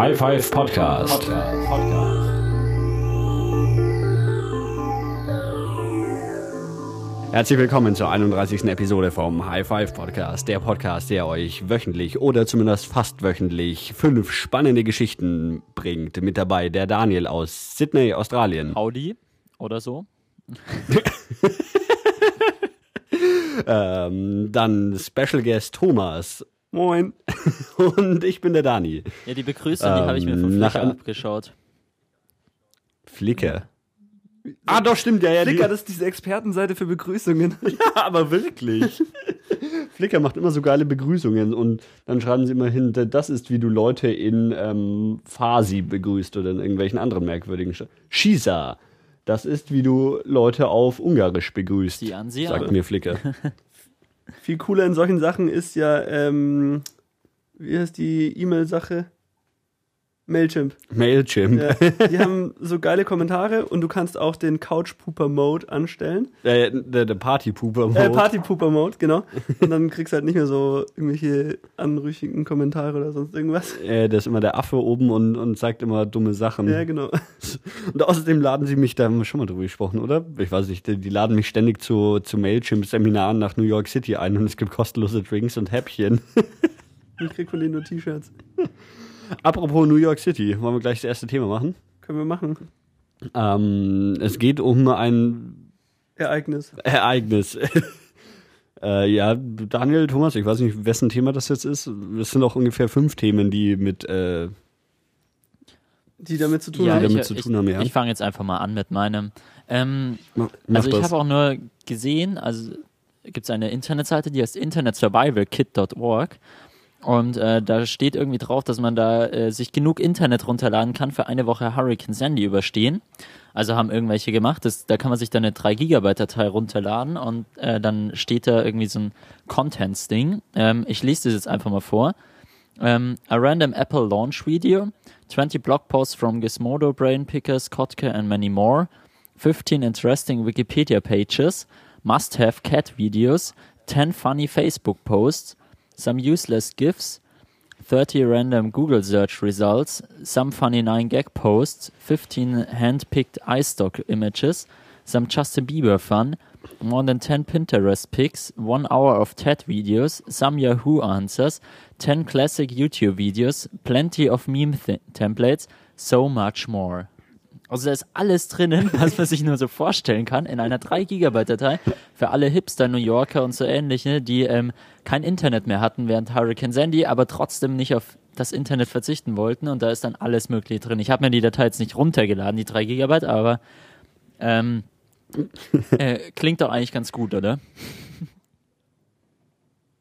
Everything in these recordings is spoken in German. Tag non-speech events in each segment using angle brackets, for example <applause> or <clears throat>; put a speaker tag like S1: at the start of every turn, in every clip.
S1: High Five Podcast. Herzlich willkommen zur 31. Episode vom High Five Podcast, der Podcast, der euch wöchentlich oder zumindest fast wöchentlich fünf spannende Geschichten bringt. Mit dabei der Daniel aus Sydney, Australien.
S2: Audi oder so. <laughs>
S1: ähm, dann Special Guest Thomas. Moin. <laughs> Und ich bin der Dani.
S2: Ja, die Begrüßung, die habe ich mir von
S1: Ähm,
S2: Flickr abgeschaut.
S1: Flickr. Ah, doch, stimmt, ja, ja. die-
S3: Flickr, das ist diese Expertenseite für Begrüßungen. <laughs>
S1: Ja, aber wirklich. <laughs> Flickr macht immer so geile Begrüßungen und dann schreiben sie immer hin, das ist, wie du Leute in ähm, Farsi begrüßt oder in irgendwelchen anderen merkwürdigen Sch Shisa. Das ist, wie du Leute auf Ungarisch begrüßt.
S2: Die Ansi,
S1: sagt
S2: aber-
S1: mir Flickr.
S3: Viel cooler in solchen Sachen ist ja, ähm, wie heißt die E-Mail-Sache? Mailchimp.
S1: Mailchimp.
S3: Ja, die haben so geile Kommentare und du kannst auch den Couch-Pooper-Mode anstellen.
S1: Äh, der, der Partypooper.
S3: Äh, Party-Pooper-Mode, genau. Und dann kriegst du halt nicht mehr so irgendwelche anrüchigen Kommentare oder sonst irgendwas.
S1: äh, der ist immer der Affe oben und, und sagt immer dumme Sachen.
S3: Ja, genau. <laughs>
S1: Und außerdem laden sie mich, da haben wir schon mal drüber gesprochen, oder? Ich weiß nicht, die, die laden mich ständig zu, zu Mailchimp-Seminaren nach New York City ein und es gibt kostenlose Drinks und Häppchen. <laughs>
S3: Ich krieg von denen nur T-Shirts.
S1: Apropos New York City, wollen wir gleich das erste Thema machen?
S3: Können wir machen.
S1: Ähm, es geht um ein
S3: Ereignis.
S1: Ereignis. <laughs> äh, ja, Daniel, Thomas, ich weiß nicht, wessen Thema das jetzt ist. Es sind auch ungefähr fünf Themen, die mit äh,
S3: Die damit zu tun
S1: Ja,
S3: haben.
S1: damit
S2: ich,
S1: zu
S2: ich,
S1: tun haben, ja.
S2: ich fange jetzt einfach mal an mit meinem. Ähm,
S1: mach
S2: also ich habe auch nur gesehen, also gibt es eine Internetseite, die heißt internetsurvivalkit.org und äh, da steht irgendwie drauf, dass man da äh, sich genug Internet runterladen kann für eine Woche Hurricane Sandy überstehen. Also haben irgendwelche gemacht, das, da kann man sich dann eine 3 Gigabyte Datei runterladen und äh, dann steht da irgendwie so ein Contents-Ding. Ähm, ich lese das jetzt einfach mal vor. Um, a random Apple launch video, 20 blog posts from Gizmodo, Brain Pickers, Kotka, and many more, 15 interesting Wikipedia pages, must have cat videos, 10 funny Facebook posts, some useless GIFs, 30 random Google search results, some funny 9 gag posts, 15 hand-picked iStock images, some Justin Bieber fun, more than 10 Pinterest pics, 1 hour of TED videos, some Yahoo answers, 10 classic YouTube videos, plenty of meme templates, so much more. Also da ist alles drinnen, <laughs> was man sich nur so vorstellen kann, in einer 3 Gigabyte Datei für alle Hipster, New Yorker und so ähnliche, die ähm, kein Internet mehr hatten während Hurricane Sandy, aber trotzdem nicht auf das Internet verzichten wollten und da ist dann alles mögliche drin. Ich habe mir die Datei jetzt nicht runtergeladen, die 3 Gigabyte, aber ähm, äh, klingt doch eigentlich ganz gut, oder?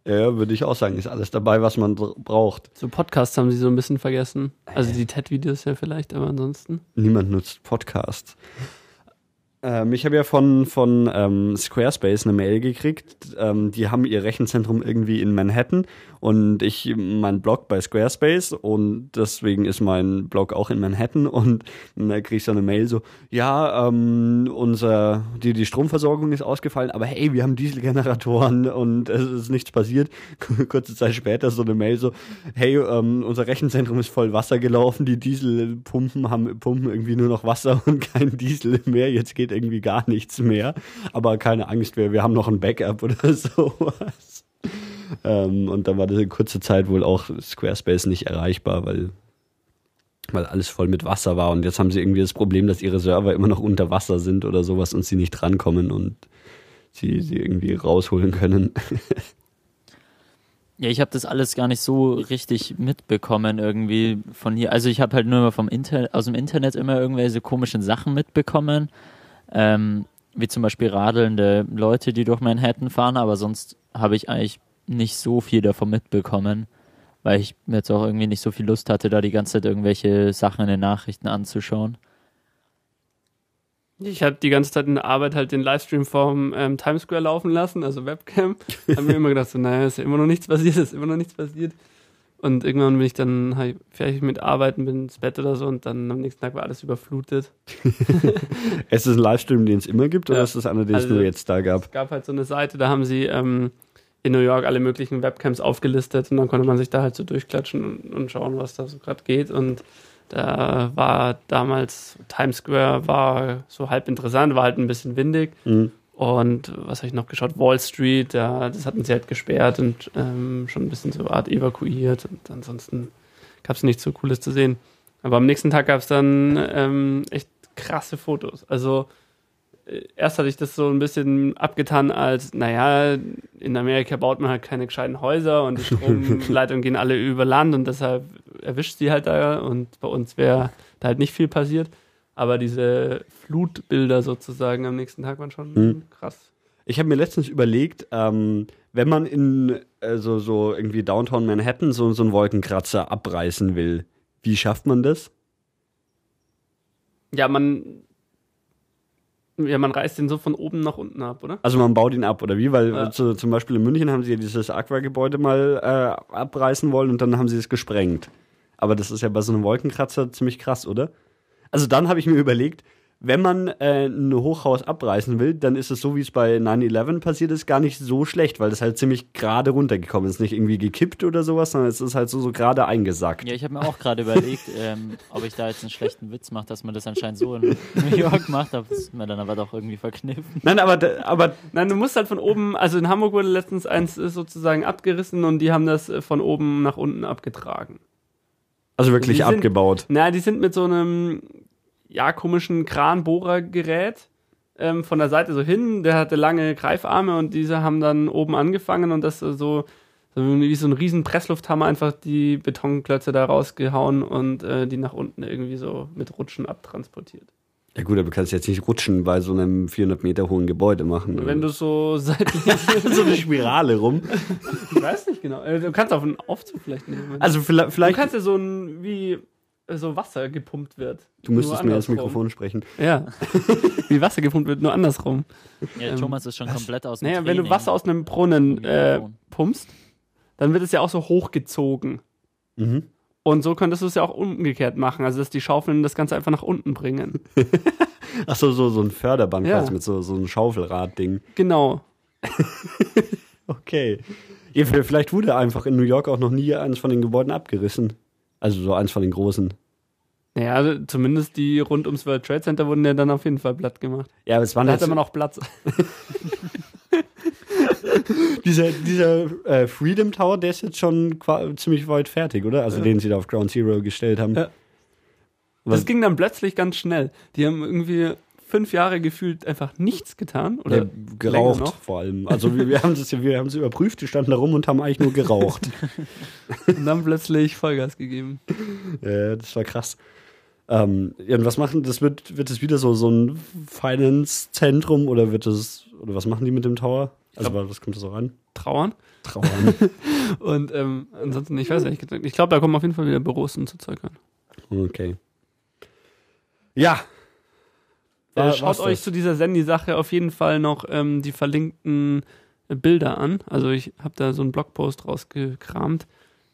S1: Ja, würde ich auch sagen, ist alles dabei, was man braucht.
S3: So Podcasts haben sie so ein bisschen vergessen. Also die TED-Videos ja vielleicht, aber ansonsten.
S1: Niemand nutzt Podcasts. Ähm, ich habe ja von, von ähm, Squarespace eine Mail gekriegt. Ähm, die haben ihr Rechenzentrum irgendwie in Manhattan und ich mein Blog bei Squarespace und deswegen ist mein Blog auch in Manhattan und da krieg ich so eine Mail so, ja, ähm, unser, die, die Stromversorgung ist ausgefallen, aber hey, wir haben Dieselgeneratoren und es ist nichts passiert. <laughs> Kurze Zeit später so eine Mail so, hey, ähm, unser Rechenzentrum ist voll Wasser gelaufen, die Dieselpumpen haben pumpen irgendwie nur noch Wasser und kein Diesel mehr, jetzt geht irgendwie gar nichts mehr. Aber keine Angst, wir, wir haben noch ein Backup oder <laughs> sowas. Ähm, und dann war das in kurzer Zeit wohl auch Squarespace nicht erreichbar, weil, weil alles voll mit Wasser war. Und jetzt haben sie irgendwie das Problem, dass ihre Server immer noch unter Wasser sind oder sowas und sie nicht drankommen und sie, sie irgendwie rausholen können. <laughs>
S2: Ja, ich habe das alles gar nicht so richtig mitbekommen irgendwie von hier. Also ich habe halt nur immer vom Inter aus dem Internet immer irgendwelche komischen Sachen mitbekommen, ähm, wie zum Beispiel radelnde Leute, die durch Manhattan fahren, aber sonst habe ich eigentlich nicht so viel davon mitbekommen, weil ich jetzt auch irgendwie nicht so viel Lust hatte, da die ganze Zeit irgendwelche Sachen in den Nachrichten anzuschauen.
S3: Ich habe die ganze Zeit in der Arbeit halt den Livestream vom ähm, Times Square laufen lassen, also Webcam. <laughs> Haben mir immer gedacht, so, naja, ist ja immer noch nichts passiert, ist immer noch nichts passiert. Und irgendwann bin ich dann halt fertig mit Arbeiten, bin ins Bett oder so und dann am nächsten Tag war alles überflutet. <laughs> <laughs>
S1: Ist es ein Livestream, den es immer gibt, oder
S3: Ja.
S1: ist das einer, den es
S3: Also-
S1: nur jetzt da gab?
S3: Es gab halt so eine Seite, da haben sie ähm, in New York alle möglichen Webcams aufgelistet und dann konnte man sich da halt so durchklatschen und, und schauen, was da so gerade geht. Und da war damals Times Square war so halb interessant, war halt ein bisschen windig.
S1: Mhm.
S3: Und was habe ich noch geschaut? Wall Street, ja, das hatten sie halt gesperrt und ähm, schon ein bisschen so Art evakuiert. Und ansonsten gab es nichts so Cooles zu sehen. Aber am nächsten Tag gab es dann ähm, echt krasse Fotos. Also erst hatte ich das so ein bisschen abgetan als, naja, in Amerika baut man halt keine gescheiten Häuser und die <laughs> Stromleitungen gehen alle über Land und deshalb erwischt sie halt da und bei uns wäre da halt nicht viel passiert. Aber diese Flutbilder sozusagen am nächsten Tag waren schon
S1: Hm.
S3: krass.
S1: Ich habe mir letztens überlegt, ähm, wenn man in äh, so, so irgendwie Downtown Manhattan so, so einen Wolkenkratzer abreißen will, wie schafft man das?
S3: Ja, man, ja, man reißt den so von oben nach unten ab, oder?
S1: Also man baut ihn ab, oder wie? Weil
S3: Ja.
S1: zu, zum Beispiel in München haben sie ja dieses Aqua-Gebäude mal äh, abreißen wollen und dann haben sie es gesprengt. Aber das ist ja bei so einem Wolkenkratzer ziemlich krass, oder? Also dann habe ich mir überlegt, wenn man äh, ein Hochhaus abreißen will, dann ist es so, wie es bei 9-11 passiert ist, gar nicht so schlecht, weil das halt ziemlich gerade runtergekommen ist. Nicht irgendwie gekippt oder sowas, sondern es ist halt so, so gerade eingesackt.
S2: Ja, ich habe mir auch gerade überlegt, <laughs> ähm, ob ich da jetzt einen schlechten Witz mache, dass man das anscheinend so in New York macht, aber das ist mir dann aber doch irgendwie verkniffen.
S1: Nein, aber, aber
S3: Nein, du musst halt von oben, also in Hamburg wurde letztens eins äh, sozusagen abgerissen und die haben das äh, von oben nach unten abgetragen.
S1: also wirklich
S3: sind-
S1: abgebaut.
S3: Na, die sind mit so einem, ja, komischen Kranbohrergerät ähm, von der Seite so hin. Der hatte lange Greifarme und diese haben dann oben angefangen und das so, so wie so ein riesen Presslufthammer einfach die Betonklötze da rausgehauen und äh, die nach unten irgendwie so mit Rutschen abtransportiert.
S1: Ja gut, aber du kannst jetzt nicht rutschen bei so einem 400 Meter hohen Gebäude machen.
S3: Wenn du so seitlich, <laughs>
S1: so eine Spirale rum.
S3: ich weiß nicht genau, äh, du kannst auf einen Aufzug vielleicht nehmen.
S1: Also vielleicht,
S3: du kannst ja so ein, wie so Wasser gepumpt wird.
S1: du müsstest mir ins. Mikrofon sprechen.
S3: Ja. <laughs> wie Wasser gepumpt wird, nur andersrum.
S2: Ja, Thomas ist schon komplett aus dem
S3: Naja, wenn du
S2: Training.
S3: Wasser aus einem Brunnen äh, pumpst, dann wird es ja auch so hochgezogen.
S1: Mhm.
S3: Und so könntest du es ja auch umgekehrt machen, also dass die Schaufeln das Ganze einfach nach unten bringen. <laughs>
S1: Ach so, so, so ein Förderband
S3: Ja.
S1: quasi mit so, so einem Schaufelrad-Ding.
S3: Genau. <laughs>
S1: Okay. Vielleicht wurde einfach in New York auch noch nie eins von den Gebäuden abgerissen. Also so eins von den großen.
S3: Naja, also zumindest die rund ums World Trade Center wurden ja dann auf jeden Fall platt gemacht.
S1: Ja, aber es waren
S3: Da hatte man auch Platz. <laughs>
S1: dieser, dieser äh, Freedom Tower, der ist jetzt schon ziemlich weit fertig, oder? Also den sie da auf Ground Zero gestellt haben.
S3: Ja. Das ging dann plötzlich ganz schnell. Die haben irgendwie fünf Jahre gefühlt einfach nichts getan. Oder
S1: Ja, geraucht vor allem. Also wir, wir haben es wir haben es überprüft, die standen da rum und haben eigentlich nur geraucht. <laughs>
S3: Und dann plötzlich Vollgas gegeben.
S1: Ja, das war krass. Ähm, ja, und was machen, das wird, wird es wieder so, so ein Finance-Zentrum oder wird es, oder was machen die mit dem Tower? Also,
S3: glaub-
S1: was kommt da so ran?
S3: Trauern.
S1: Trauern. <laughs>
S3: Und ähm, ansonsten, ich weiß nicht, ich glaube, da kommen auf jeden Fall wieder Büros und so Zeug an.
S1: okay. Ja.
S3: Äh,
S1: War-
S3: schaut
S1: war's
S3: euch
S1: das?
S3: zu dieser Sandy-Sache auf jeden Fall noch ähm, die verlinkten äh, Bilder an. Also ich habe da so einen Blogpost rausgekramt.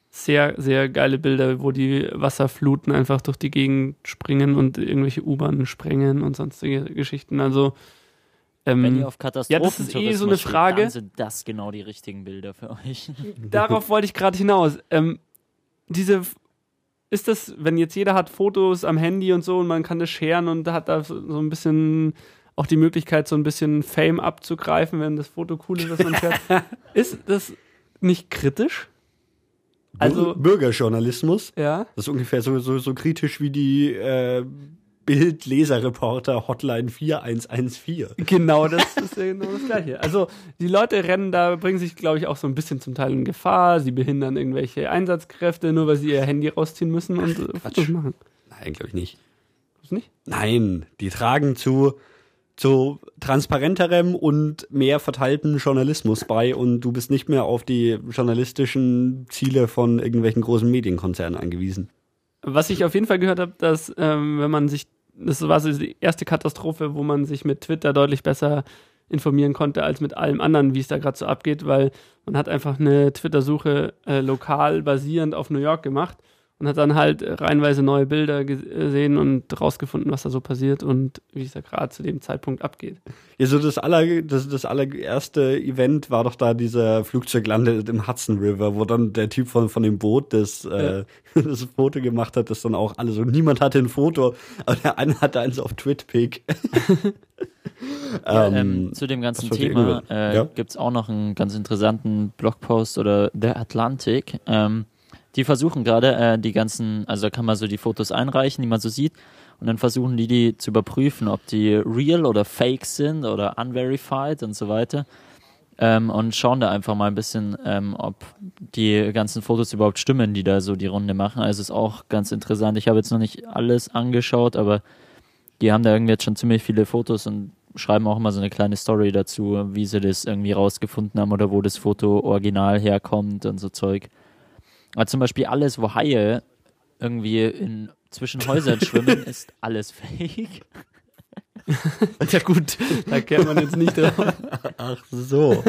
S3: Sehr, sehr geile Bilder, wo die Wasserfluten einfach durch die Gegend springen und irgendwelche U-Bahnen sprengen und sonstige Geschichten. Also ähm,
S2: Wenn ihr auf Katastrophen
S3: ja, das ist eh so eine Frage.
S2: dann sind das genau die richtigen Bilder für euch.
S3: darauf wollte ich gerade hinaus. Ähm, diese ist das, wenn jetzt jeder hat Fotos am Handy und so und man kann das scheren und hat da so ein bisschen auch die Möglichkeit, so ein bisschen Fame abzugreifen, wenn das Foto cool ist, was man schert. <laughs> ist das nicht kritisch? Also-
S1: Bür- Bürgerjournalismus.
S3: Ja.
S1: Das ist ungefähr so, so, so kritisch wie die äh, Bild-Leserreporter Hotline 4114.
S3: Genau, das ist <laughs> genau das Gleiche. Also, die Leute rennen da, bringen sich, glaube ich, auch so ein bisschen zum Teil in Gefahr. Sie behindern irgendwelche Einsatzkräfte, nur weil sie ihr Handy rausziehen müssen und äh, Fotos machen.
S1: Nein, glaube ich nicht.
S3: Ist nicht?
S1: Nein, die tragen zu, zu transparenterem und mehr verteilten Journalismus bei und du bist nicht mehr auf die journalistischen Ziele von irgendwelchen großen Medienkonzernen angewiesen.
S3: Was ich auf jeden Fall gehört habe, dass ähm, wenn man sich, das war so die erste Katastrophe, wo man sich mit Twitter deutlich besser informieren konnte als mit allem anderen, wie es da gerade so abgeht, weil man hat einfach eine Twitter-Suche äh, lokal basierend auf New York gemacht und hat dann halt reihenweise neue Bilder gesehen und rausgefunden, was da so passiert und wie es da gerade zu dem Zeitpunkt abgeht.
S1: Ja, so das, aller, das, das allererste Event war doch da dieser Flugzeug landet im Hudson River, wo dann der Typ von, von dem Boot das, ja. äh, <laughs> das Foto gemacht hat, das dann auch alle so, niemand hatte ein Foto, aber der eine hatte eins auf Twitpic. <laughs>
S2: ja, ähm, ähm, zu dem ganzen Thema äh, ja? gibt es auch noch einen ganz interessanten Blogpost oder The Atlantic. Ähm, die versuchen gerade äh, die ganzen, also da kann man so die Fotos einreichen, die man so sieht, und dann versuchen die die zu überprüfen, ob die real oder fake sind oder unverified und so weiter. Ähm, und schauen da einfach mal ein bisschen, ähm, ob die ganzen Fotos überhaupt stimmen, die da so die Runde machen. Also ist auch ganz interessant. Ich habe jetzt noch nicht alles angeschaut, aber die haben da irgendwie jetzt schon ziemlich viele Fotos und schreiben auch immer so eine kleine Story dazu, wie sie das irgendwie rausgefunden haben oder wo das Foto original herkommt und so Zeug. Aber zum Beispiel alles, wo Haie irgendwie in zwischen Häusern <laughs> schwimmen, ist alles fake. <laughs>
S3: ja gut, da kennt man jetzt nicht drauf.
S1: Ach so.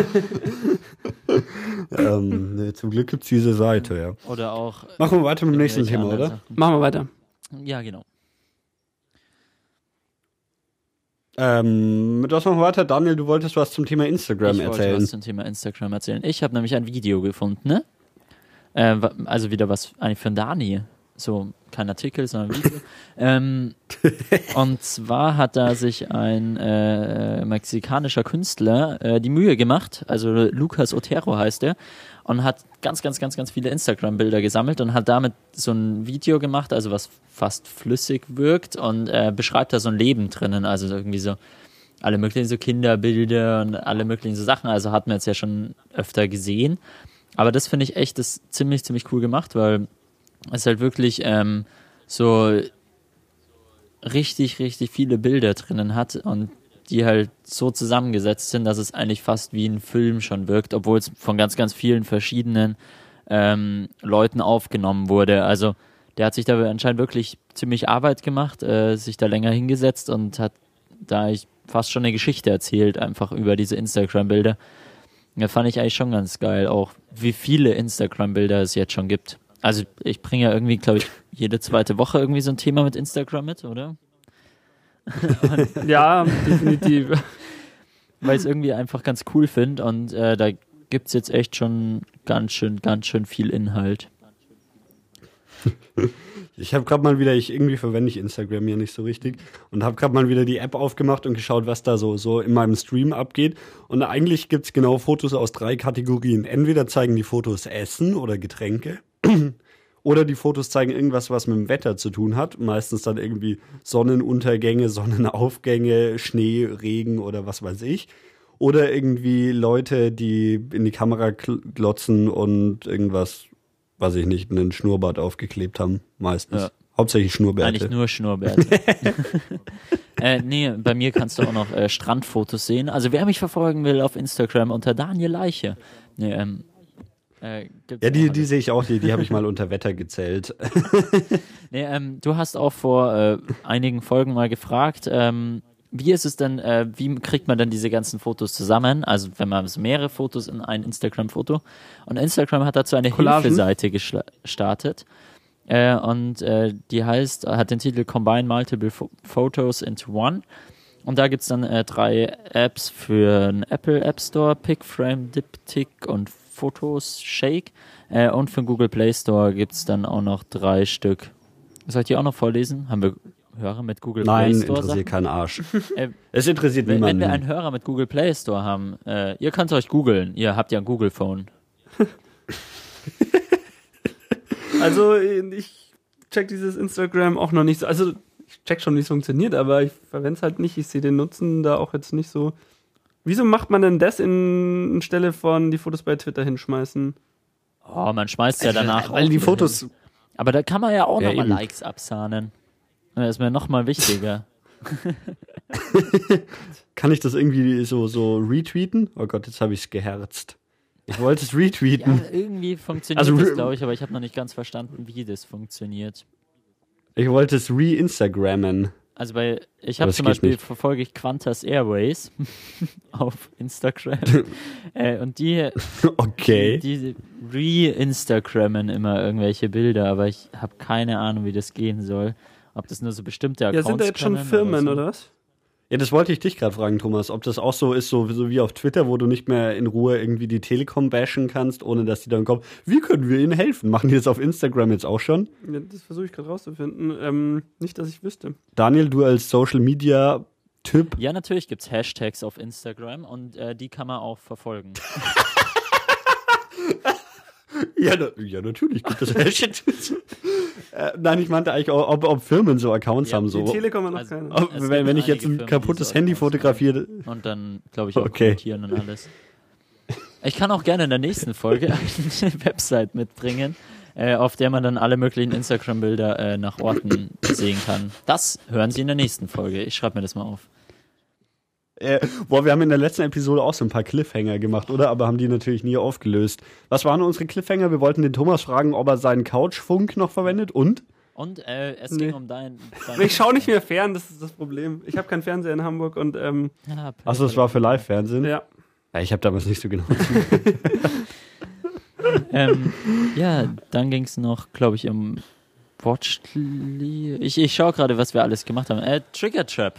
S1: ähm, nee, zum Glück gibt es diese Seite, ja.
S2: Oder auch.
S1: Machen wir weiter mit dem nächsten Thema, oder? Sachen.
S3: Machen wir weiter.
S2: Ja, genau.
S1: Ähm, mit was machen wir weiter? Daniel, du wolltest was zum Thema Instagram
S2: ich
S1: erzählen. Ich
S2: wollte was zum Thema Instagram erzählen. Ich habe nämlich ein Video gefunden, ne? Äh, also wieder was eigentlich für Dani. So kein Artikel, sondern Video. <laughs> ähm, und zwar hat da sich ein äh, mexikanischer Künstler äh, die Mühe gemacht, also Lucas Otero heißt er, und hat ganz, ganz, ganz, ganz viele Instagram-Bilder gesammelt und hat damit so ein Video gemacht, also was fast flüssig wirkt und äh, beschreibt da so ein Leben drinnen, also irgendwie so alle möglichen so Kinderbilder und alle möglichen so Sachen, also hat man jetzt ja schon öfter gesehen. Aber das finde ich echt das ziemlich, ziemlich cool gemacht, weil es halt wirklich ähm, so richtig, richtig viele Bilder drinnen hat und die halt so zusammengesetzt sind, dass es eigentlich fast wie ein Film schon wirkt, obwohl es von ganz, ganz vielen verschiedenen ähm, Leuten aufgenommen wurde. Also der hat sich da anscheinend wirklich ziemlich Arbeit gemacht, äh, sich da länger hingesetzt und hat da fast schon eine Geschichte erzählt, einfach über diese Instagram-Bilder. Ja, fand ich eigentlich schon ganz geil, auch wie viele Instagram-Bilder es jetzt schon gibt. Also ich bringe ja irgendwie, glaube ich, jede zweite Woche irgendwie so ein Thema mit Instagram mit, oder?
S3: ja, definitiv. <laughs>
S2: Weil ich es irgendwie einfach ganz cool finde und äh, da gibt es jetzt echt schon ganz schön, ganz schön viel Inhalt. <laughs>
S1: Ich habe gerade mal wieder, ich irgendwie verwende ich Instagram ja nicht so richtig und habe gerade mal wieder die App aufgemacht und geschaut, was da so, so in meinem Stream abgeht. Und eigentlich gibt es genau Fotos aus drei Kategorien. Entweder zeigen die Fotos Essen oder Getränke. <clears throat> Oder die Fotos zeigen irgendwas, was mit dem Wetter zu tun hat. Meistens dann irgendwie Sonnenuntergänge, <laughs> Sonnenaufgänge, Schnee, Regen oder was weiß ich. Oder irgendwie Leute, die in die Kamera glotzen und irgendwas weiß ich nicht, einen Schnurrbart aufgeklebt haben, meistens. Ja. Hauptsächlich Schnurrbärte.
S2: Eigentlich nur Schnurrbärte. <laughs> äh, nee, bei mir kannst du auch noch äh, Strandfotos sehen. Also wer mich verfolgen will auf Instagram unter Daniel Leiche. Nee, ähm,
S1: äh, ja, die, die sehe ich auch, die, die habe ich mal <laughs> unter Wetter gezählt.
S2: nee, ähm, du hast auch vor äh, einigen Folgen mal gefragt, ähm, wie ist es denn, äh, wie kriegt man denn diese ganzen Fotos zusammen? Also wenn man mehrere Fotos in ein Instagram-Foto. Und Instagram hat dazu eine Collagen. Hilfeseite gestartet. Äh, und äh, die heißt, hat den Titel Combine Multiple Photos into One. Und da gibt es dann äh, drei Apps für den Apple App Store, PicFrame, Diptyque und Photos Shake. Äh, und für den Google Play Store gibt es dann auch noch drei Stück. Soll ich die auch noch vorlesen? Haben wir Hörer mit Google
S1: Nein,
S2: Play Store?
S1: Nein, interessiert keinen Arsch. <laughs> Äh, es interessiert
S2: wenn,
S1: niemanden.
S2: Wenn wir einen Hörer mit Google Play Store haben, äh, ihr könnt euch googeln. Ihr habt ja ein Google Phone. <laughs>
S3: also ich check dieses Instagram auch noch nicht so. Also ich check schon, wie es funktioniert, aber ich verwende es halt nicht. Ich sehe den Nutzen da auch jetzt nicht so. Wieso macht man denn das in Stelle von die Fotos bei Twitter hinschmeißen?
S2: Oh, man schmeißt ja danach.
S1: Weil die Fotos.
S2: Aber da kann man ja auch ja, nochmal Likes absahnen. Das ist mir nochmal wichtiger. <laughs>
S1: Kann ich das irgendwie so, so retweeten? Oh Gott, jetzt habe ich es geherzt. Ich wollte es retweeten.
S2: Ja, irgendwie funktioniert also, das, glaube ich, aber ich habe noch nicht ganz verstanden, wie das funktioniert.
S1: Ich wollte es re-Instagrammen.
S2: Also bei, ich habe zum Beispiel
S1: nicht.
S2: verfolge ich Qantas Airways <laughs> auf Instagram. <laughs> äh, und die,
S1: Okay.
S2: die re-Instagrammen immer irgendwelche Bilder, aber ich habe keine Ahnung, wie das gehen soll. Ob das nur so bestimmte
S3: Ja,
S2: Accounts
S3: sind da jetzt schon Firmen
S2: so.
S3: oder was?
S1: Ja, das wollte ich dich gerade fragen, Thomas, ob das auch so ist, so, so wie auf Twitter, wo du nicht mehr in Ruhe irgendwie die Telekom bashen kannst, ohne dass die dann kommen. Wie können wir ihnen helfen? Machen die das auf Instagram jetzt auch schon?
S3: Ja, das versuche ich gerade rauszufinden. Ähm, nicht, dass ich wüsste.
S1: Daniel, du als Social Media Typ.
S2: Ja, natürlich gibt's Hashtags auf Instagram und äh, die kann man auch verfolgen. <laughs>
S1: Ja, na, ja natürlich gibt es Hashtags. <laughs> äh, nein, ich meinte eigentlich, ob, ob Firmen so Accounts
S2: Ja,
S1: haben.
S3: Die
S1: So.
S3: Telekom hat noch
S2: Also-
S3: keine.
S1: Ob, wenn, wenn ich jetzt ein
S2: Firmen, die
S1: kaputtes
S2: so
S1: Handy fotografiere.
S2: Und dann, glaube ich, auch
S1: Okay.
S2: kommentieren und alles. Ich kann auch gerne in der nächsten Folge <laughs> eine Website mitbringen, äh, auf der man dann alle möglichen Instagram-Bilder äh, nach Orten sehen kann. Das hören Sie in der nächsten Folge. Ich schreibe mir das mal auf.
S1: Äh, boah, wir haben in der letzten Episode auch so ein paar Cliffhanger gemacht, oder? Aber haben die natürlich nie aufgelöst. Was waren unsere Cliffhanger? Wir wollten den Thomas fragen, ob er seinen Couchfunk noch verwendet und?
S2: Und äh, es
S3: Nee.
S2: ging um dein. dein
S3: ich schaue nicht mehr fern, das ist das Problem. Ich habe keinen Fernseher in Hamburg und ähm,
S2: Ja,
S1: Achso, das war für Live-Fernsehen.
S3: ja.
S1: Ja, ich habe damals nicht so genau. <laughs>
S2: ähm, ja, dann ging es noch, glaube ich, um Watchly. Ich, ich schaue gerade, was wir alles gemacht haben. Äh, Trigger Trap.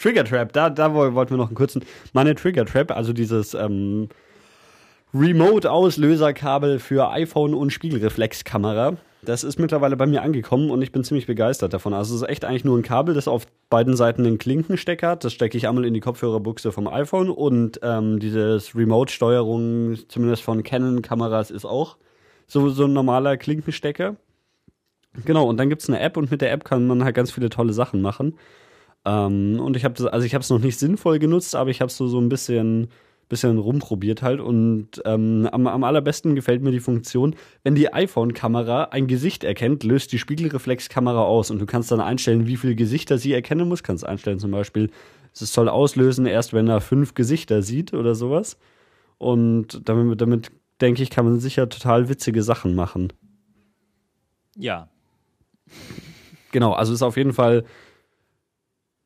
S1: Trigger Trap, da, da woll- wollten wir noch einen kurzen. Meine Trigger Trap, also dieses ähm, Remote-Auslöserkabel für iPhone und Spiegelreflexkamera. Das ist mittlerweile bei mir angekommen und ich bin ziemlich begeistert davon. Also es ist echt eigentlich nur ein Kabel, das auf beiden Seiten einen Klinkenstecker hat. Das stecke ich einmal in die Kopfhörerbuchse vom iPhone und ähm, dieses Remote-Steuerung, zumindest von Canon-Kameras, ist auch so, so ein normaler Klinkenstecker. Genau, und dann gibt es eine App und mit der App kann man halt ganz viele tolle Sachen machen. Ähm, und ich habe das, also ich habe es noch nicht sinnvoll genutzt, aber ich habe so so ein bisschen bisschen rumprobiert halt und ähm, am, am allerbesten gefällt mir die Funktion, wenn die iPhone-Kamera ein Gesicht erkennt, löst die Spiegelreflexkamera aus und du kannst dann einstellen, wie viele Gesichter sie erkennen muss. Kannst einstellen zum Beispiel, es soll auslösen erst, wenn er fünf Gesichter sieht oder sowas. Und damit, damit denke ich, kann man sicher total witzige Sachen machen.
S2: Ja.
S1: Genau, also ist auf jeden Fall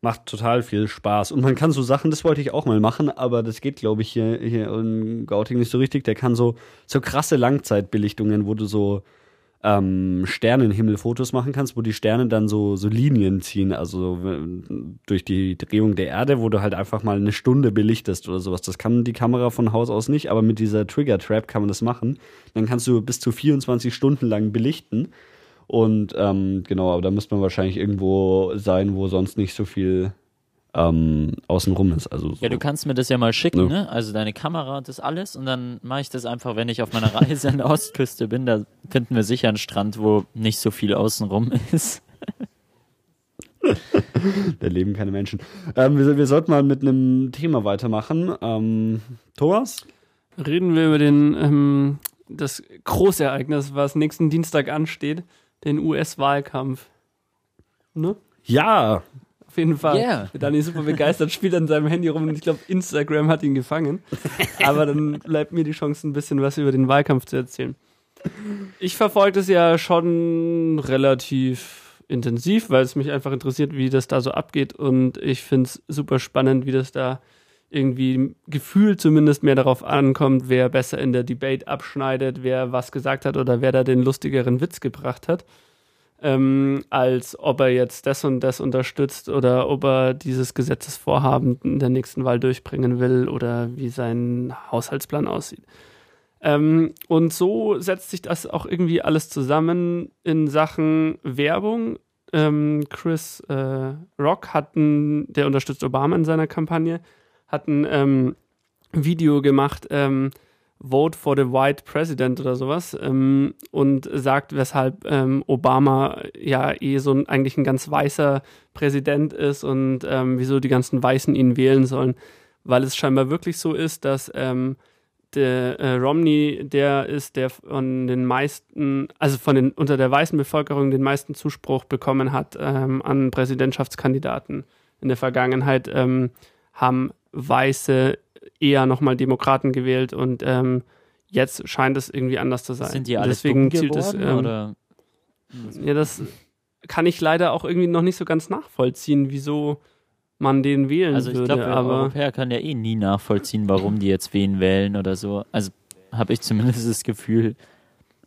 S1: macht total viel Spaß und man kann so Sachen, das wollte ich auch mal machen, aber das geht glaube ich hier, hier in Gauting nicht so richtig. Der kann so so krasse Langzeitbelichtungen, wo du so ähm, Sternenhimmelfotos machen kannst, wo die Sterne dann so so Linien ziehen, also durch die Drehung der Erde, wo du halt einfach mal eine Stunde belichtest oder sowas. Das kann die Kamera von Haus aus nicht, aber mit dieser Trigger Trap kann man das machen. Dann kannst du bis zu 24 Stunden lang belichten. Und ähm, genau, aber da müsste man wahrscheinlich irgendwo sein, wo sonst nicht so viel ähm, außenrum ist. Also so.
S2: Ja, du kannst mir das ja mal schicken,
S1: Ja.
S2: ne? Also deine Kamera und das alles und dann mache ich das einfach, wenn ich auf meiner Reise an der Ostküste bin, da finden wir sicher einen Strand, wo nicht so viel außenrum ist. <laughs>
S1: da leben keine Menschen. Ähm, wir, wir sollten mal mit einem Thema weitermachen. Ähm, Thomas?
S3: Reden wir über den, ähm, das Großereignis, was nächsten Dienstag ansteht, den US-Wahlkampf. Ne?
S1: Ja,
S3: Auf jeden Fall.
S2: Yeah.
S3: Dani ist super begeistert, spielt an seinem Handy rum und ich glaube, Instagram hat ihn gefangen. <laughs> Aber dann bleibt mir die Chance, ein bisschen was über den Wahlkampf zu erzählen. Ich verfolge das ja schon relativ intensiv, weil es mich einfach interessiert, wie das da so abgeht. Und ich finde es super spannend, wie das da irgendwie gefühlt zumindest mehr darauf ankommt, wer besser in der Debate abschneidet, wer was gesagt hat oder wer da den lustigeren Witz gebracht hat ähm, als ob er jetzt das und das unterstützt oder ob er dieses Gesetzesvorhaben in der nächsten Wahl durchbringen will oder wie sein Haushaltsplan aussieht. Ähm, und so setzt sich das auch irgendwie alles zusammen in Sachen Werbung. Ähm, Chris äh, Rock hat ein, der unterstützt Obama in seiner Kampagne, hat ein ähm, Video gemacht, ähm, Vote for the White President oder sowas ähm, und sagt, weshalb ähm, Obama ja eh so ein, eigentlich ein ganz weißer Präsident ist und ähm, wieso die ganzen Weißen ihn wählen sollen, weil es scheinbar wirklich so ist, dass ähm, der äh, Romney der ist, der von den meisten, also von den unter der weißen Bevölkerung den meisten Zuspruch bekommen hat ähm, an Präsidentschaftskandidaten. In der Vergangenheit, ähm, haben Weiße eher nochmal Demokraten gewählt und ähm, jetzt scheint es irgendwie anders zu sein.
S2: Sind die alles
S3: Deswegen
S2: dumm
S3: zielt es.
S2: geworden,
S3: Ähm,
S2: oder?
S3: ja, das kann ich leider auch irgendwie noch nicht so ganz nachvollziehen, wieso man den wählen
S2: Also ich
S3: würde.
S2: glaube,
S3: aber
S2: Europäer können ja eh nie nachvollziehen, warum die jetzt wen wählen oder so. Also habe ich zumindest das Gefühl.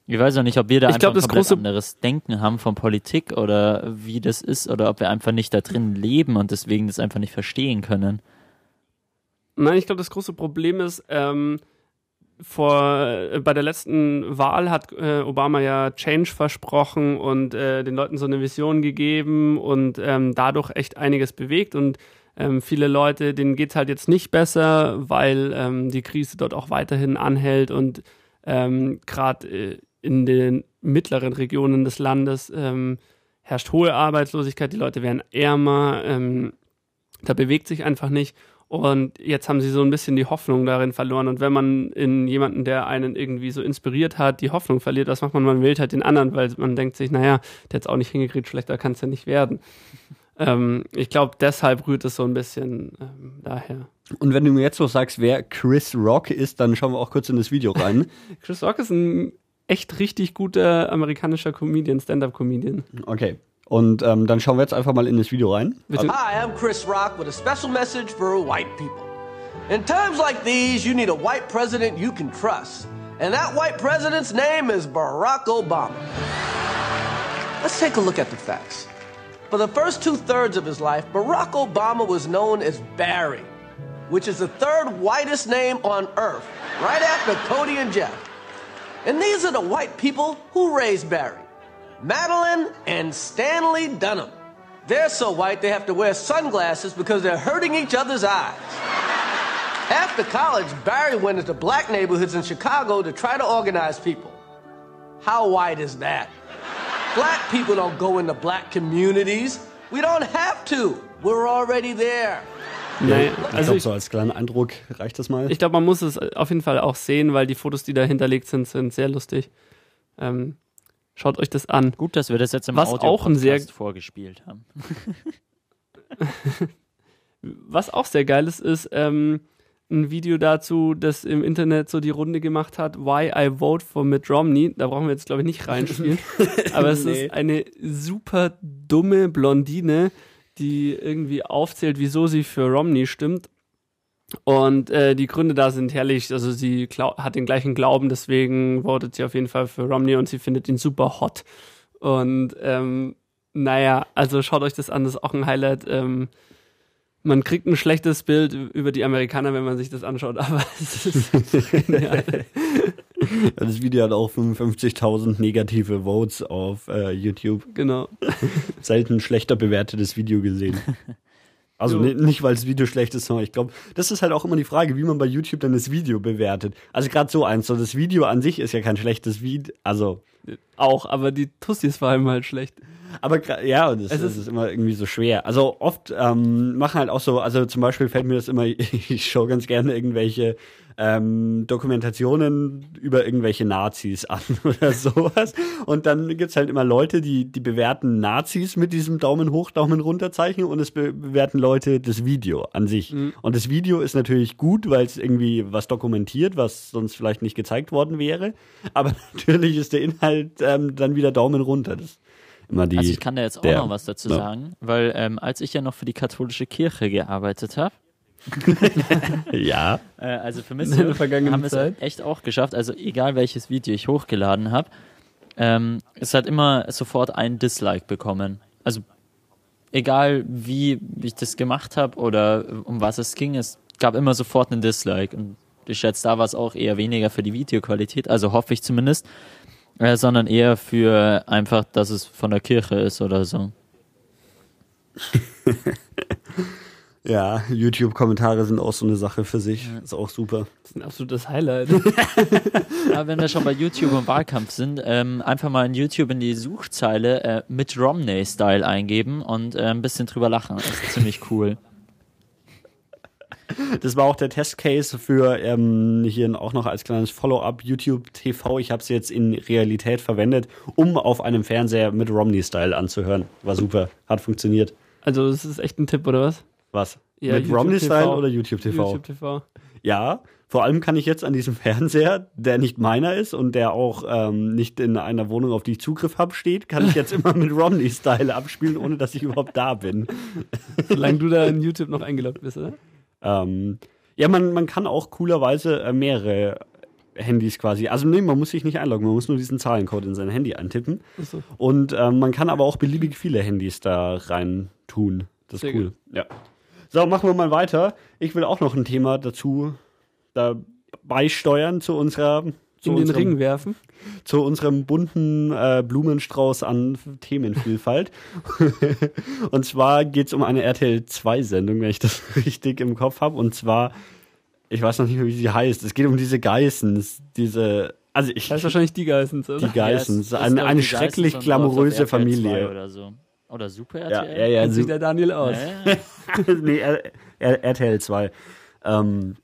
S2: Ich weiß auch nicht, ob wir da
S3: Ich
S2: einfach
S3: glaub,
S2: ein komplett anderes Denken haben von Politik oder wie das ist oder ob wir einfach nicht da drin leben und deswegen das einfach nicht verstehen können.
S3: Nein, ich glaube, das große Problem ist, ähm, vor, äh, bei der letzten Wahl hat äh, Obama ja Change versprochen und äh, den Leuten so eine Vision gegeben und ähm, dadurch echt einiges bewegt und ähm, viele Leute, denen geht's halt jetzt nicht besser, weil ähm, die Krise dort auch weiterhin anhält und ähm, gerade äh, in den mittleren Regionen des Landes ähm, herrscht hohe Arbeitslosigkeit, die Leute werden ärmer, ähm, da bewegt sich einfach nicht. Und jetzt haben sie so ein bisschen die Hoffnung darin verloren. Und wenn man in jemanden, der einen irgendwie so inspiriert hat, die Hoffnung verliert, was macht man? Man wählt halt den anderen, weil man denkt sich, naja, der hat's auch nicht hingekriegt, schlechter kann es ja nicht werden. <laughs> ähm, ich glaube, deshalb rührt es so ein bisschen ähm, daher.
S1: Und wenn du mir jetzt noch sagst, wer Chris Rock ist, dann schauen wir auch kurz in das Video rein. <laughs>
S3: Chris Rock ist ein echt richtig guter amerikanischer Comedian, Stand-up-Comedian.
S1: Okay. Und ähm, dann schauen wir jetzt einfach mal in das Video rein.
S3: Bitte.
S4: Hi, I'm Chris Rock with a special message for white people. In times like these, you need a white president you can trust. And that white president's name is Barack Obama. Let's take a look at the facts. For the first two thirds of his life, Barack Obama was known as Barry, which is the third whitest name on earth, right after Cody and Jeff. And these are the white people who raised Barry Madeline and Stanley Dunham. They're so white they have to wear sunglasses because they're hurting each other's eyes. After college, Barry went into black neighborhoods in Chicago to try to organize people. How white is that? Black people don't go into black communities. We don't have to. We're already there.
S3: Nee,
S1: ich
S3: also
S1: glaube, so als kleiner Eindruck reicht das mal.
S3: ich glaube, man muss es auf jeden Fall auch sehen, weil die Fotos, die da hinterlegt sind, sind sehr lustig. Ähm, schaut euch das an.
S2: Gut, dass wir das jetzt im
S3: Was auch ein sehr-
S2: vorgespielt haben. <laughs>
S3: Was auch sehr geil ist, ist ähm, ein Video dazu, das im Internet so die Runde gemacht hat, Why I Vote for Mitt Romney. Da brauchen wir jetzt, glaube ich, nicht reinspielen. <laughs> Aber es
S1: Nee.
S3: ist eine super dumme Blondine, die irgendwie aufzählt, wieso sie für Romney stimmt. Und äh, die Gründe da sind herrlich. Also sie hat den gleichen Glauben, deswegen votet sie auf jeden Fall für Romney und sie findet ihn super hot. Und ähm, naja, also schaut euch das an, das ist auch ein Highlight. Ähm, man kriegt ein schlechtes Bild über die Amerikaner, wenn man sich das anschaut, <laughs> aber es ist genial.
S1: Das Video hat auch 55.000 negative Votes auf äh, YouTube.
S3: genau.
S1: Selten schlechter bewertetes Video gesehen. <laughs> Also ni- nicht, weil das Video schlecht ist, sondern ich glaube, das ist halt auch immer die Frage, wie man bei YouTube dann das Video bewertet. Also gerade so eins, so das Video an sich ist ja kein schlechtes Video, also
S3: Auch, aber die Tussis vor allem halt schlecht.
S1: Aber ja, das,
S3: Es
S1: das
S3: ist-
S1: ist immer irgendwie so schwer. Also oft ähm, machen halt auch so, also zum Beispiel fällt mir das immer, <laughs> ich schaue ganz gerne irgendwelche ähm, Dokumentationen über irgendwelche Nazis an <laughs> oder sowas. Und dann gibt's halt immer Leute, die, die bewerten Nazis mit diesem Daumen hoch, Daumen runter Zeichen und es be bewerten Leute das Video an sich. Und das Video ist natürlich gut, weil es irgendwie was dokumentiert, was sonst vielleicht nicht gezeigt worden wäre. Aber <laughs> natürlich ist der Inhalt ähm, dann wieder Daumen runter. Das ist immer die,
S2: Also ich kann da jetzt auch
S1: der-
S2: noch was dazu
S1: ja.
S2: sagen, weil ähm, als ich ja noch für die katholische Kirche gearbeitet habe, <laughs>
S1: Ja. <laughs>
S2: äh, also für mich
S3: In der vergangenen
S2: haben wir es
S3: Zeit.
S2: echt auch geschafft, also egal welches Video ich hochgeladen habe, ähm, es hat immer sofort ein Dislike bekommen. Also egal wie, wie ich das gemacht habe oder um was es ging, es gab immer sofort einen Dislike. Und ich schätze, da war es auch eher weniger für die Videoqualität, also hoffe ich zumindest, äh, sondern eher für einfach, dass es von der Kirche ist oder so. <laughs>
S1: Ja, YouTube-Kommentare sind auch so eine Sache für sich. Ist auch super.
S3: Das ist ein absolutes Highlight. <laughs>
S2: Aber wenn wir schon bei YouTube und Wahlkampf sind, ähm, einfach mal in YouTube in die Suchzeile äh, mit Romney-Style eingeben und äh, ein bisschen drüber lachen. Das ist ziemlich cool.
S1: Das war auch der Testcase für ähm, hier auch noch als kleines Follow-up YouTube TV. Ich habe es jetzt in Realität verwendet, um auf einem Fernseher mit Romney-Style anzuhören. War super, hat funktioniert.
S3: Also, das ist echt ein Tipp, oder was?
S1: Was?
S3: Ja,
S1: mit Romney-Style oder YouTube TV?
S3: YouTube TV.
S1: Ja, Vor allem kann ich jetzt an diesem Fernseher, der nicht meiner ist und der auch ähm, nicht in einer Wohnung, auf die ich Zugriff habe, steht, kann ich jetzt immer mit Romney-Style abspielen, ohne dass ich überhaupt da bin. <laughs>
S3: Solange du da in YouTube noch eingeloggt bist, oder?
S1: Ähm, ja, man, man kann auch coolerweise äh, mehrere Handys quasi. Also nee, man muss sich nicht einloggen, man muss nur diesen Zahlencode in sein Handy eintippen.
S3: Achso.
S1: Und ähm, man kann aber auch beliebig viele Handys da rein tun. Das ist
S3: Sehr
S1: cool. Ja. So, machen wir mal weiter. Ich will auch noch ein Thema dazu dabei steuern zu unserer
S3: In den
S1: unserem,
S3: Ring werfen.
S1: zu unserem bunten äh, Blumenstrauß an Themenvielfalt. <laughs> und zwar geht es um eine RTL 2-Sendung, wenn ich das <laughs> richtig im Kopf habe. Und zwar, ich weiß noch nicht mehr, wie sie heißt. Es geht um diese Geissens, diese, also ich,
S3: Das heißt wahrscheinlich die Geissens, oder?
S1: die Geissens,
S2: Ja,
S1: eine, eine
S2: die Geissens
S1: schrecklich
S2: und
S1: glamouröse
S2: auf RTL 2
S1: Familie.
S2: Oder so. Oder Super
S1: Ja,
S2: RTL?
S1: ja, ja.
S3: Sich
S1: So,
S3: der Daniel aus.
S2: Ja, ja. <laughs>
S1: nee, R R RTL 2. Ähm,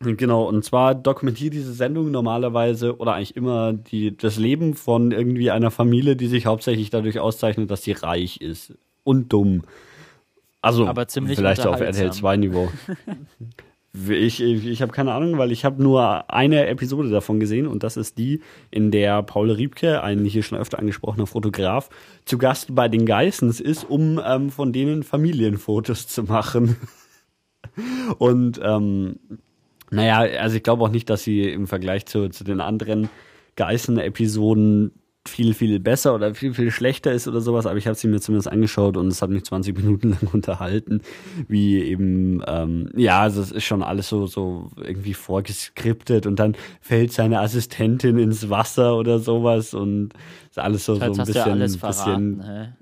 S1: genau, und zwar dokumentiert diese Sendung normalerweise oder eigentlich immer die, das Leben von irgendwie einer Familie, die sich hauptsächlich dadurch auszeichnet, dass sie reich ist und dumm. Also
S2: Aber ziemlich
S1: vielleicht auf. RTL 2 Niveau. <laughs> Ich, ich, ich habe keine Ahnung, weil ich habe nur eine Episode davon gesehen und das ist die, in der Paul Riebke, ein hier schon öfter angesprochener Fotograf, zu Gast bei den Geissens ist, um ähm, von denen Familienfotos zu machen. <laughs> Und ähm, naja, also ich glaube auch nicht, dass sie im Vergleich zu, zu den anderen Geißen-Episoden viel, viel besser oder viel, viel schlechter ist oder sowas, aber ich habe sie mir zumindest angeschaut und es hat mich 20 <laughs> Minuten lang unterhalten, wie eben, ähm, ja, also es ist schon alles so, so irgendwie vorgeskriptet und dann fällt seine Assistentin ins Wasser oder sowas und ist alles so, so ein bisschen,
S2: verraten.
S1: bisschen?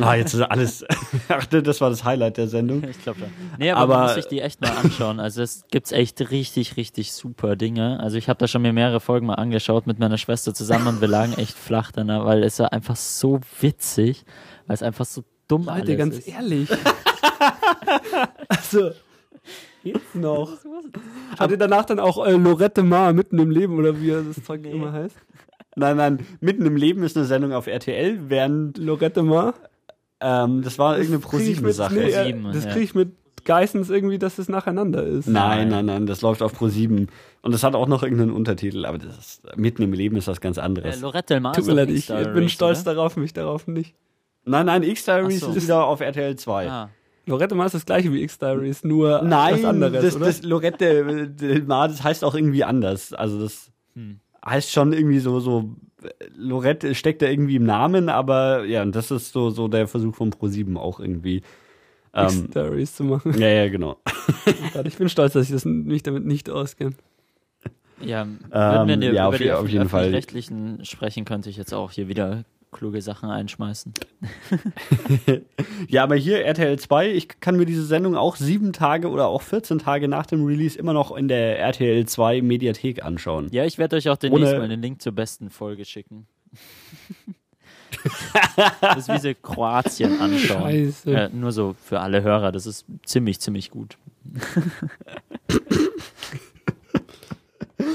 S1: Ah, jetzt ist alles, <laughs> ach, das war das Highlight der Sendung.
S2: Ich glaube schon. Nee, aber, man
S1: Aber-
S2: muss sich die echt mal anschauen. Also es gibt's echt richtig, richtig super Dinge. Also ich habe da schon mir mehrere Folgen mal angeschaut mit meiner Schwester zusammen und wir lagen echt flach danach, weil es war einfach so witzig, weil es einfach so dumm
S3: Leute,
S2: alles
S3: ganz
S2: ist.
S3: ehrlich. <laughs> also, jetzt noch. Hat ihr danach dann auch äh, Lorette Mar mitten im Leben oder wie das Zeug immer heißt?
S1: Nein, nein, mitten im Leben ist eine Sendung auf RTL, während
S3: Lorette Mar?
S1: ähm, das war irgendeine
S3: ich mit-
S1: Pro-7-Sache.
S3: nee, äh,
S2: ProSieben,
S3: Das
S2: ja.
S3: kriege ich mit Geissens irgendwie, dass es nacheinander ist.
S1: Nein, nein, nein, das läuft auf Pro7 und das hat auch noch irgendeinen Untertitel, aber das ist, mitten im Leben ist was ganz
S2: Äh,
S1: anderes.
S2: Lorette Mar
S3: Tut mir leid, ich bin stolz
S2: oder?
S3: darauf, mich darauf nicht.
S1: nein, nein, X-Diaries
S2: so.
S1: ist wieder auf RTL 2.
S2: Ah.
S3: Lorette Mar ist das gleiche wie X-Diaries, nur
S1: Nein,
S3: was anderes,
S1: das,
S3: oder?
S1: das Lorette äh, Mar, das heißt auch irgendwie anders. Also das
S2: Hm.
S1: Heißt schon irgendwie so, so Lorette steckt da irgendwie im Namen, aber ja, und das ist so, so der Versuch von Pro7 auch irgendwie. Ähm,
S3: X-Diaries zu machen.
S1: ja, ja, genau. <laughs>
S3: Ich bin stolz, dass ich das, mich damit nicht auskenne.
S2: Ja, wenn wir
S1: Ähm, ja,
S2: über
S1: auf
S2: die
S1: auf jeden Fall.
S2: öffentlich-rechtlichen sprechen, könnte ich jetzt auch hier wieder kluge Sachen einschmeißen. <laughs>
S1: Ja, aber hier RTL 2, ich kann mir diese Sendung auch sieben Tage oder auch 14 Tage nach dem Release immer noch in der RTL 2 Mediathek anschauen.
S2: Ja, ich werde euch auch demnächst
S1: Ohne-
S2: mal den Link zur besten Folge schicken. <laughs> das ist wie sie Kroatien anschauen.
S3: Scheiße.
S2: Ja, nur so für alle Hörer, das ist ziemlich, ziemlich gut.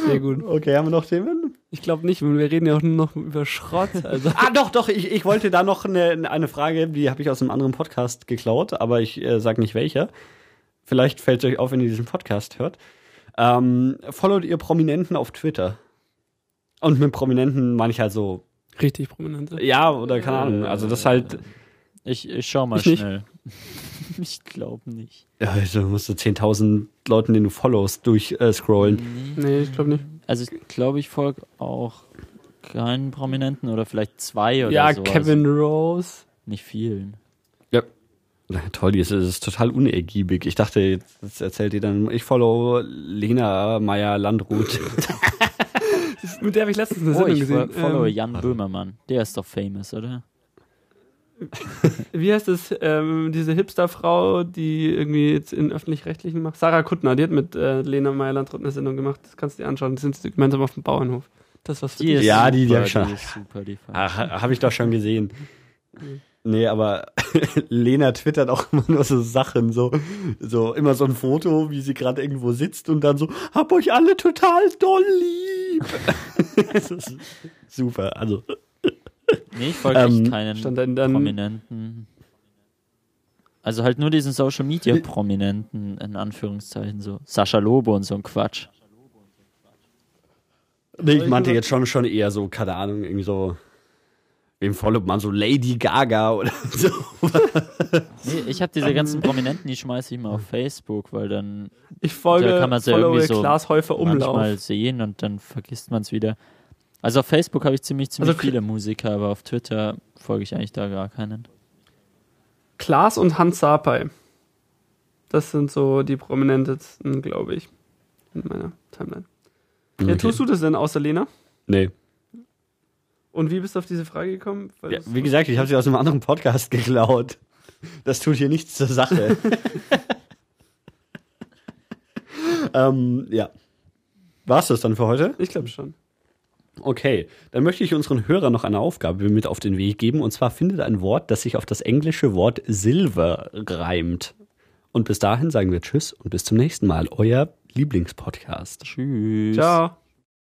S3: Sehr gut.
S1: Okay, haben wir noch Themen?
S3: Ich glaube nicht, wir reden ja auch nur noch über Schrott. <laughs> Also,
S1: Ah, doch, doch, ich, ich wollte da noch eine, eine Frage, die habe ich aus einem anderen Podcast geklaut, aber ich äh, sag nicht welcher. Vielleicht fällt es euch auf, wenn ihr diesen Podcast hört. Ähm, followt ihr Prominenten auf Twitter? Und mit Prominenten meine ich halt so,
S3: richtig prominente.
S1: ja, oder keine Ahnung. Also das halt,
S2: Ich, ich schau mal
S3: Ich nicht.
S2: schnell. <laughs> ich glaube nicht.
S1: ja, also musst du 10.000 Leuten, den du followst, durchscrollen. Äh, scrollen.
S3: Nee, ich glaube nicht.
S2: Also ich glaube, ich folge auch keinen Prominenten oder vielleicht zwei oder
S3: Ja,
S2: so.
S3: Kevin Rose.
S2: Nicht vielen.
S1: Ja. Na, Toll, die ist, ist total unergiebig. Ich dachte, jetzt, jetzt erzählt ihr dann, ich follow Lena Meyer-Landrut.
S3: Das- <laughs> <laughs> Mit der habe ich letztens eine
S2: Oh,
S3: Sendung
S2: ich
S3: gesehen.
S2: follow
S3: Ähm,
S2: Jan Böhmermann. Der ist doch famous, oder?
S3: Wie heißt es? Ähm, diese Hipster-Frau, die irgendwie jetzt in öffentlich-rechtlichen macht. Sarah Kuttner, die hat mit äh, Lena Meyer-Landrut eine Sendung gemacht. Das kannst du dir anschauen. Die sind gemeinsam auf dem Bauernhof. Das ist was für
S2: Die ist
S1: Ja, die- die
S2: super,
S1: hab ich schon-
S2: die ist super, die fand
S1: Ah, ha- Habe ich doch schon gesehen. Nee, aber <laughs> Lena twittert auch immer nur so Sachen, so, so immer so ein Foto, wie sie gerade irgendwo sitzt und dann so, hab euch alle total doll lieb. <laughs> das ist super, also.
S2: Nee, ich folge
S1: Ähm,
S2: keinen
S3: dann- dann-
S2: Prominenten. Also halt nur diesen Social Media Prominenten, in Anführungszeichen, so Sascha Lobo und so ein Quatsch.
S1: Nee, ich meinte jetzt schon, schon eher so, keine Ahnung, irgendwie so. Wem folgt man so Lady Gaga oder <laughs> so.
S2: Nee, ich habe diese ganzen Prominenten, die schmeiße ich mal auf Facebook, weil dann
S3: Ich folge,
S2: da kann man ja
S3: followe
S2: irgendwie so
S3: Klaas Häufer Umlauf.
S2: manchmal sehen und dann vergisst man es wieder. Also auf Facebook habe ich ziemlich, ziemlich
S3: Also-
S2: viele Musiker, aber auf Twitter folge ich eigentlich da gar keinen.
S3: Klaas und Hans Sapai. Das sind so die prominentesten, glaube ich, in meiner Timeline. Ja, tust du das denn außer Lena?
S1: Nee.
S3: Und wie bist du auf diese Frage gekommen? Weil
S1: Ja, wie gesagt, ich habe sie aus einem anderen Podcast <laughs> geklaut. Das tut hier nichts zur Sache. <laughs> ähm, ja. War's das dann für heute?
S3: ich glaube schon.
S1: Okay, dann möchte ich unseren Hörern noch eine Aufgabe mit auf den Weg geben. Und zwar findet ein Wort, das sich auf das englische Wort Silver reimt. Und bis dahin sagen wir Tschüss und bis zum nächsten Mal. Euer Lieblingspodcast.
S2: Tschüss.
S3: Ciao.